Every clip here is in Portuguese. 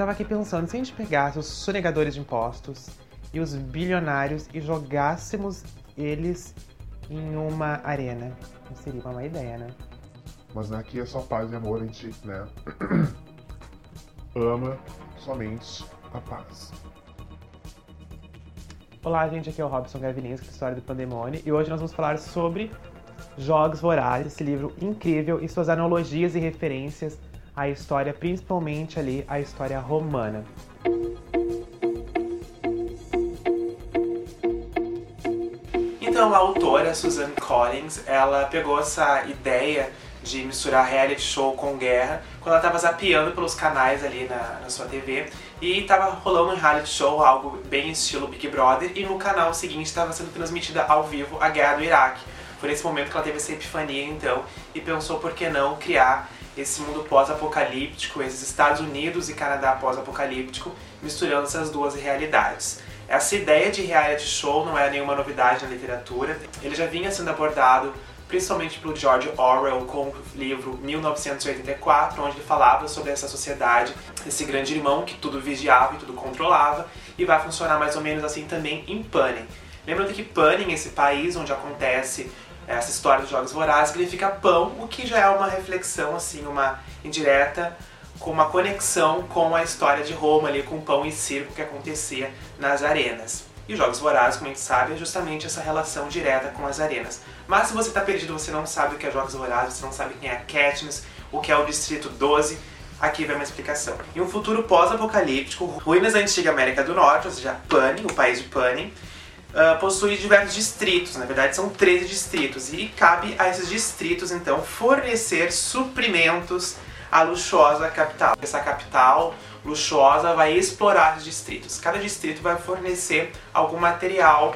Eu tava aqui pensando, se a gente pegasse os sonegadores de impostos e os bilionários e jogássemos eles em uma arena, não seria uma má ideia, né? Mas aqui é só paz e amor, a gente, né? Ama somente a paz. Olá, gente, aqui é o Robson Gavilinski, da História do Pandemônio, e hoje nós vamos falar sobre Jogos Vorazes, esse livro incrível e suas analogias e referências à história, principalmente ali a história romana. Então, a autora Susan Collins, ela pegou essa ideia de misturar reality show com guerra quando ela estava zapeando pelos canais ali na, na sua TV e estava rolando um reality show, algo bem estilo Big Brother, e no canal seguinte estava sendo transmitida ao vivo a guerra do Iraque. Foi nesse momento que ela teve essa epifania então e pensou por que não criar esse mundo pós-apocalíptico, esses Estados Unidos e Canadá pós-apocalíptico, misturando essas duas realidades. Essa ideia de reality show não é nenhuma novidade na literatura, ele já vinha sendo abordado principalmente pelo George Orwell com o livro 1984, onde ele falava sobre essa sociedade, esse grande irmão que tudo vigiava e tudo controlava, e vai funcionar mais ou menos assim também em Panem. Lembrando que Panem, esse país onde acontece essa história dos Jogos Vorazes, significa pão, o que já é uma reflexão, assim, uma indireta, com uma conexão com a história de Roma ali, com pão e circo que acontecia nas arenas. E os Jogos Vorazes, como a gente sabe, é justamente essa relação direta com as arenas. Mas se você está perdido, você não sabe o que é Jogos Vorazes, você não sabe quem é a Katniss, o que é o Distrito 12, aqui vai uma explicação. Em um futuro pós-apocalíptico, ruínas da antiga América do Norte, ou seja, Panem, o país de Panem, uh, possui diversos distritos, na verdade são 13 distritos, e cabe a esses distritos, então, fornecer suprimentos à luxuosa capital. Essa capital luxuosa vai explorar os distritos. Cada distrito vai fornecer algum material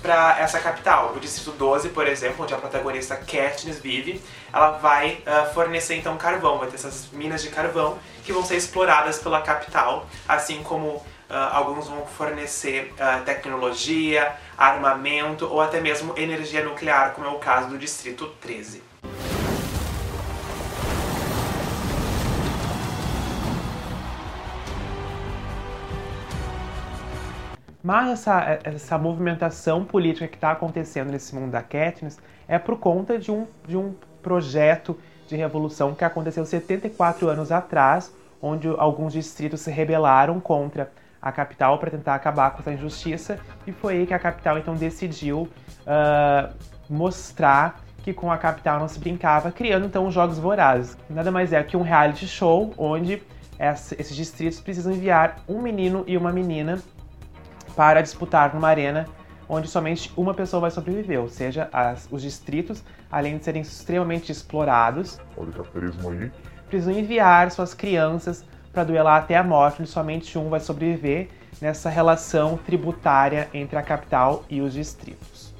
para essa capital. O distrito 12, por exemplo, onde a protagonista Katniss vive, ela vai uh, fornecer então carvão, vai ter essas minas de carvão que vão ser exploradas pela capital, assim como alguns vão fornecer uh, tecnologia, armamento ou até mesmo energia nuclear, como é o caso do distrito 13. Mas essa, essa movimentação política que está acontecendo nesse mundo da Katniss é por conta de um, de um projeto de revolução que aconteceu 74 anos atrás, onde alguns distritos se rebelaram contra a capital para tentar acabar com essa injustiça, e foi aí que a capital então decidiu uh, mostrar que com a capital não se brincava, criando então os Jogos Vorazes. Nada mais é que um reality show onde esses distritos precisam enviar um menino e uma menina para disputar numa arena onde somente uma pessoa vai sobreviver, ou seja, as, os distritos, além de serem extremamente explorados, Olha o capitalismo aí. precisam enviar suas crianças para duelar até a morte, onde somente um vai sobreviver nessa relação tributária entre a capital e os distritos.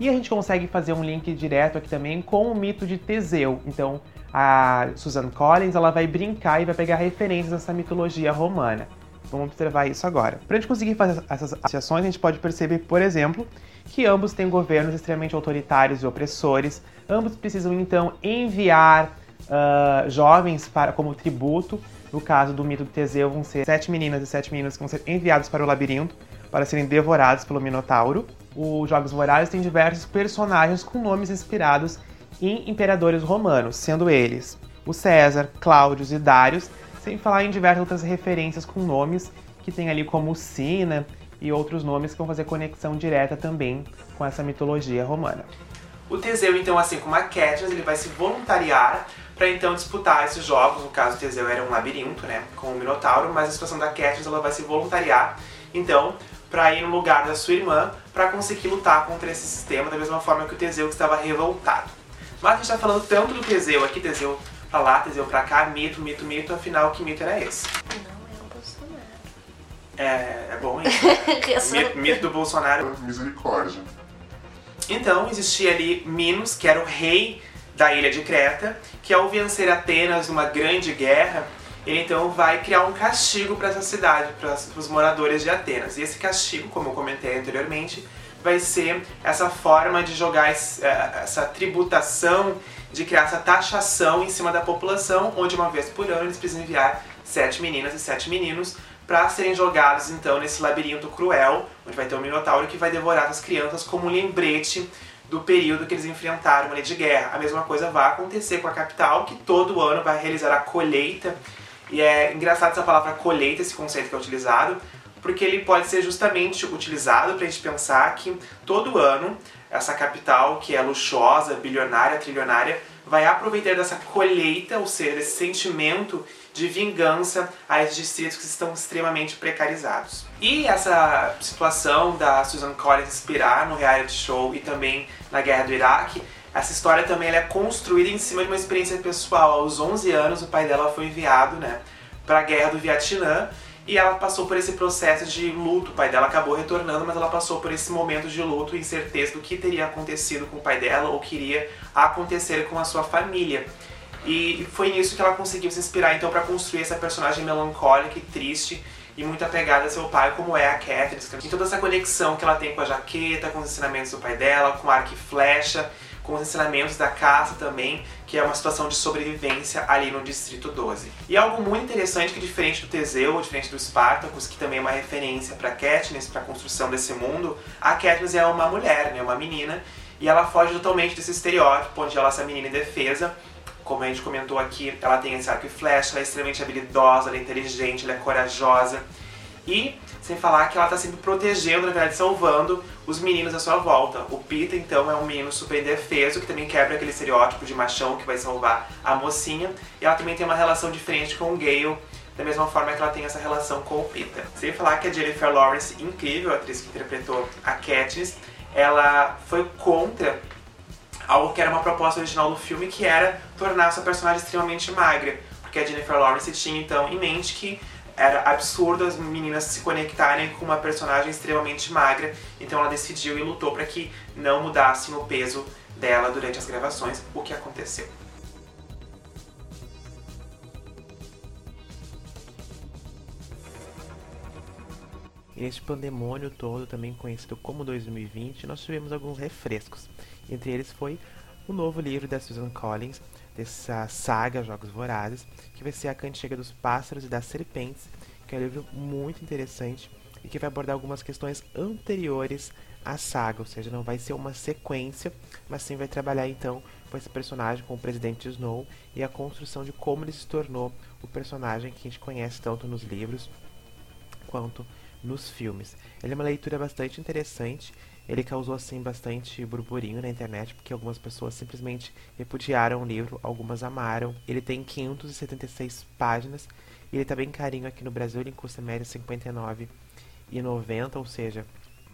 E a gente consegue fazer um link direto aqui também com o mito de Teseu. Então, a Susan Collins ela vai brincar e vai pegar referências dessa mitologia romana. Vamos observar isso agora. Para a gente conseguir fazer essas associações, a gente pode perceber, por exemplo, que ambos têm governos extremamente autoritários e opressores. Ambos precisam então enviar uh, jovens para como tributo. No caso do mito de Teseu, vão ser sete meninas e sete meninos que vão ser enviados para o labirinto para serem devorados pelo Minotauro. Os Jogos Vorazes têm diversos personagens com nomes inspirados em imperadores romanos, sendo eles o César, Cláudios e Dários, sem falar em diversas outras referências com nomes que tem ali como Sina e outros nomes que vão fazer conexão direta também com essa mitologia romana. O Teseu, então, assim como a Katniss, ele vai se voluntariar para então disputar esses jogos. No caso, o Teseu era um labirinto, né, com o Minotauro, mas a situação da Katniss, ela vai se voluntariar, então, para ir no lugar da sua irmã, para conseguir lutar contra esse sistema da mesma forma que o Teseu que estava revoltado. Mas a gente tá falando tanto do Teseu aqui, Teseu pra lá, Teseu pra cá, mito, mito, mito, afinal, que mito era esse? Não é o Bolsonaro. É, é bom isso. Eu mito, mito do Bolsonaro. Misericórdia. Então, existia ali Minos, que era o rei da ilha de Creta, que ao vencer Atenas numa grande guerra, ele então vai criar um castigo para essa cidade, para os moradores de Atenas. E esse castigo, como eu comentei anteriormente, vai ser essa forma de jogar essa tributação de criar essa taxação em cima da população, onde uma vez por ano eles precisam enviar sete meninas e sete meninos para serem jogados então nesse labirinto cruel, onde vai ter um minotauro que vai devorar as crianças como um lembrete do período que eles enfrentaram ali de guerra. A mesma coisa vai acontecer com a capital, que todo ano vai realizar a colheita. E é engraçado essa palavra colheita, esse conceito que é utilizado, porque ele pode ser justamente utilizado para a gente pensar que todo ano essa capital, que é luxuosa, bilionária, trilionária, vai aproveitar dessa colheita, ou seja, desse sentimento de vingança a esses distritos que estão extremamente precarizados. E essa situação da Susan Collins inspirar no reality show e também na guerra do Iraque, essa história também é construída em cima de uma experiência pessoal. Aos 11 anos, o pai dela foi enviado né, para a guerra do Vietnã e ela passou por esse processo de luto. O pai dela acabou retornando, mas ela passou por esse momento de luto e incerteza do que teria acontecido com o pai dela ou queria acontecer com a sua família. E foi nisso que ela conseguiu se inspirar então para construir essa personagem melancólica e triste e muito apegada a seu pai, como é a Catherine. E toda essa conexão que ela tem com a jaqueta, com os ensinamentos do pai dela, com arco e flecha, com os ensinamentos da caça também, que é uma situação de sobrevivência ali no Distrito 12. E algo muito interessante que diferente do Teseu, diferente do Spartacus, que também é uma referência para Katniss, para a construção desse mundo, a Katniss é uma mulher, né, uma menina, e ela foge totalmente desse estereótipo onde ela é essa menina indefesa, como a gente comentou aqui, ela tem esse arco e flecha, ela é extremamente habilidosa, ela é inteligente, ela é corajosa. E sem falar que ela está sempre protegendo, na verdade, salvando os meninos à sua volta. O Peter, então, é um menino super indefeso, que também quebra aquele estereótipo de machão que vai salvar a mocinha. E ela também tem uma relação diferente com o Gale, da mesma forma que ela tem essa relação com o Peter. Sem falar que a Jennifer Lawrence, incrível, a atriz que interpretou a Katniss, ela foi contra algo que era uma proposta original do filme, que era tornar sua personagem extremamente magra. Porque a Jennifer Lawrence tinha então em mente que era absurdo as meninas se conectarem com uma personagem extremamente magra, então ela decidiu e lutou para que não mudassem o peso dela durante as gravações, o que aconteceu. Neste pandemônio todo, também conhecido como 2020, nós tivemos alguns refrescos. Entre eles foi o novo livro da Susan Collins, dessa saga Jogos Vorazes, que vai ser A Cantiga dos Pássaros e das Serpentes, que é um livro muito interessante e que vai abordar algumas questões anteriores à saga, ou seja, não vai ser uma sequência, mas sim vai trabalhar então com esse personagem, com o presidente Snow e a construção de como ele se tornou o personagem que a gente conhece tanto nos livros quanto nos filmes. Ele é uma leitura bastante interessante ele causou assim bastante burburinho na internet, porque algumas pessoas simplesmente repudiaram o livro, algumas amaram. Ele tem 576 páginas e ele tá bem carinho aqui no Brasil, ele custa média R$ 59,90, ou seja,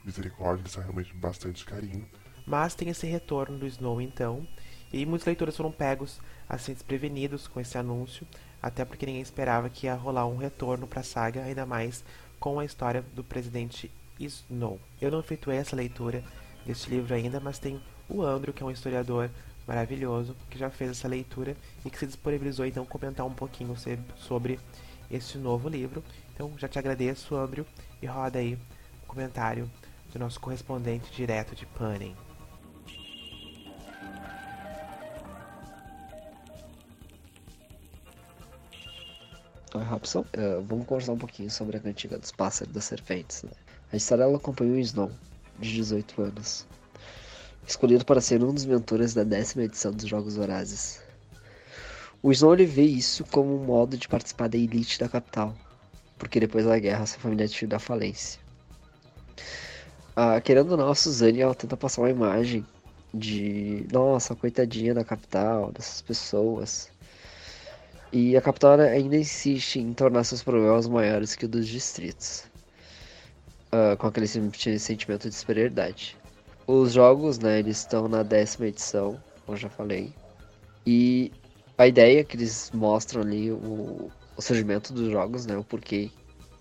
Misericórdia, ele está realmente bastante carinho. Mas tem esse retorno do Snow então, e muitos leitores foram pegos assim desprevenidos com esse anúncio, até porque ninguém esperava que ia rolar um retorno para a saga, ainda mais com a história do presidente Snow. Eu não efetuei essa leitura deste livro ainda, mas tem o Andrew, que é um historiador maravilhoso, que já fez essa leitura e que se disponibilizou então comentar um pouquinho sobre esse novo livro. Então já te agradeço, Andrew, e roda aí o comentário do nosso correspondente direto de Panem. Robson. Uh, vamos conversar um pouquinho sobre a cantiga dos pássaros das serpentes. Né? A história ela acompanhou Snow, de 18 anos, escolhido para ser um dos mentores da décima edição dos Jogos Vorazes. O Snow ele vê isso como um modo de participar da elite da capital, porque depois da guerra sua família tinha da falência. Ah, querendo ou não, a Suzane ela tenta passar uma imagem de nossa, coitadinha da capital, dessas pessoas. E a capital ainda insiste em tornar seus problemas maiores que os dos distritos uh, com aquele sentimento de superioridade. Os jogos, né, eles estão na décima edição, como já falei. E a ideia que eles mostram ali, o, o surgimento dos jogos, né, o porquê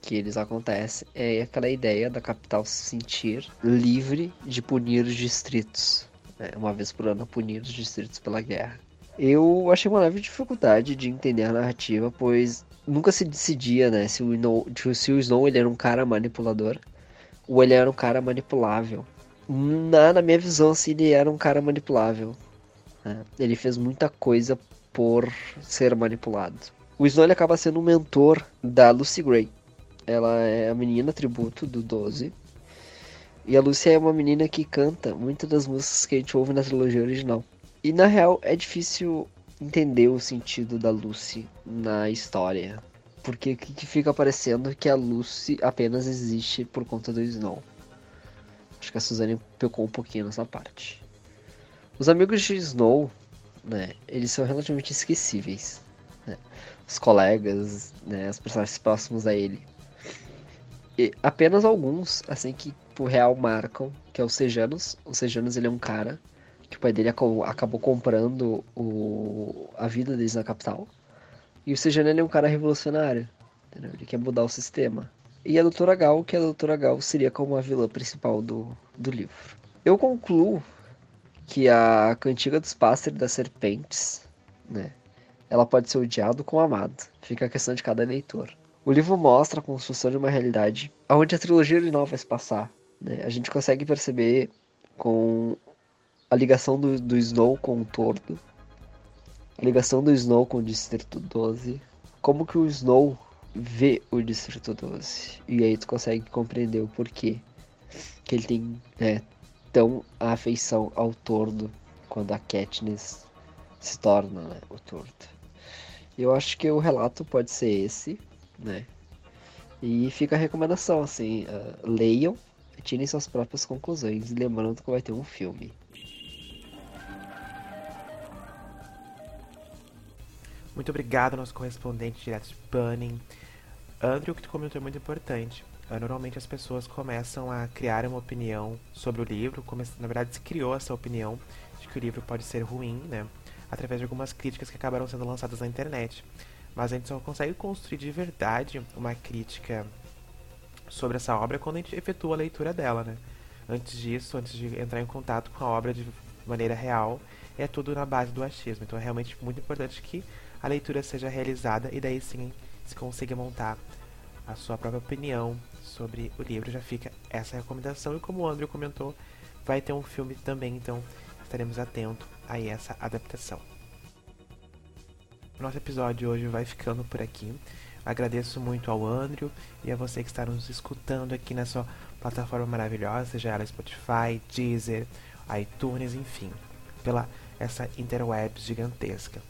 que eles acontecem, é aquela ideia da capital se sentir livre de punir os distritos. Né, uma vez por ano, punir os distritos pela guerra. Eu achei uma leve dificuldade de entender a narrativa, pois nunca se decidia, né, se o Snow, se o Snow ele era um cara manipulador ou ele era um cara manipulável. Na, na minha visão, assim, ele era um cara manipulável. Né? Ele fez muita coisa por ser manipulado. O Snow ele acaba sendo um mentor da Lucy Gray. Ela é a menina tributo do 12. E a Lucy é uma menina que canta muitas das músicas que a gente ouve na trilogia original. E na real é difícil entender o sentido da Lucy na história. Porque o que fica parecendo que a Lucy apenas existe por conta do Snow. Acho que a Suzane pecou um pouquinho nessa parte. Os amigos de Snow, né, eles são relativamente esquecíveis. Né? Os colegas, né, os personagens próximos a ele. E apenas alguns, assim, que por real marcam, que é o Sejanos. O Sejanos, ele é um cara que o pai dele acabou comprando o, a vida deles na capital. E o Sejano, ele é um cara revolucionário. Entendeu? Ele quer mudar o sistema. E a Doutora Gal, que a Doutora Gal seria como a vilã principal do, do livro. Eu concluo que a Cantiga dos Pássaros das Serpentes, né, ela pode ser odiada ou amada. Fica a questão de cada leitor. O livro mostra a construção de uma realidade onde a trilogia original vai se passar. Né? A gente consegue perceber com a ligação do, do Snow com o Tordo, a ligação do Snow com o Distrito 12, como que o Snow vê o Distrito 12. E aí tu consegue compreender o porquê que ele tem né, tão afeição ao tordo quando a Katniss se torna né, o tordo. Eu acho que o relato pode ser esse, né? E fica a recomendação, assim, uh, leiam tirem suas próprias conclusões, lembrando que vai ter um filme. Muito obrigado, nosso correspondente direto de Bunning. Andrew, que tu comentou é muito importante. Normalmente as pessoas começam a criar uma opinião sobre o livro, na verdade se criou essa opinião de que o livro pode ser ruim, né? Através de algumas críticas que acabaram sendo lançadas na internet. Mas a gente só consegue construir de verdade uma crítica sobre essa obra quando a gente efetua a leitura dela, né? Antes disso, antes de entrar em contato com a obra de maneira real, é tudo na base do achismo. Então é realmente muito importante que a leitura seja realizada e daí sim se consiga montar a sua própria opinião sobre o livro. Já fica essa recomendação. E como o Andrew comentou, vai ter um filme também, então estaremos atentos a essa adaptação. Nosso episódio hoje vai ficando por aqui. Agradeço muito ao Andrew e a você que está nos escutando aqui na sua plataforma maravilhosa, seja ela Spotify, Deezer, iTunes, enfim, pela essa interweb gigantesca.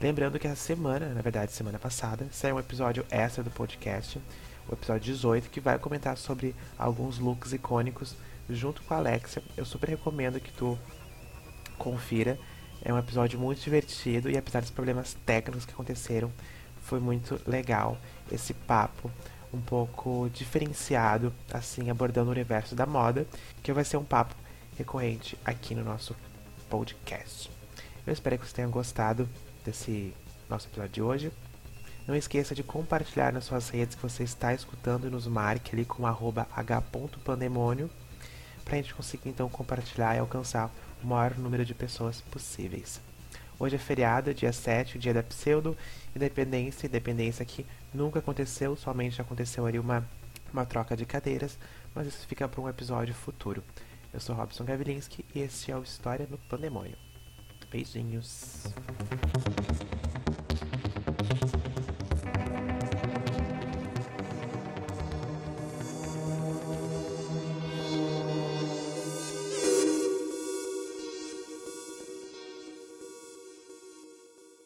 Lembrando que essa semana, na verdade semana passada, saiu um episódio extra do podcast, o episódio 18, que vai comentar sobre alguns looks icônicos junto com a Alexia. Eu super recomendo que tu confira. É um episódio muito divertido e apesar dos problemas técnicos que aconteceram, foi muito legal esse papo um pouco diferenciado, assim, abordando o universo da moda, que vai ser um papo recorrente aqui no nosso podcast. Eu espero que você tenha gostado desse nosso episódio de hoje. Não esqueça de compartilhar nas suas redes que você está escutando e nos marque ali com h.pandemônio para a gente conseguir então compartilhar e alcançar o maior número de pessoas possíveis. Hoje é feriado, dia 7, o dia da pseudo independência, independência que nunca aconteceu, somente aconteceu ali uma, uma troca de cadeiras, mas isso fica para um episódio futuro. Eu sou Robson Gavilinski e este é o História no Pandemônio. Beijinhos.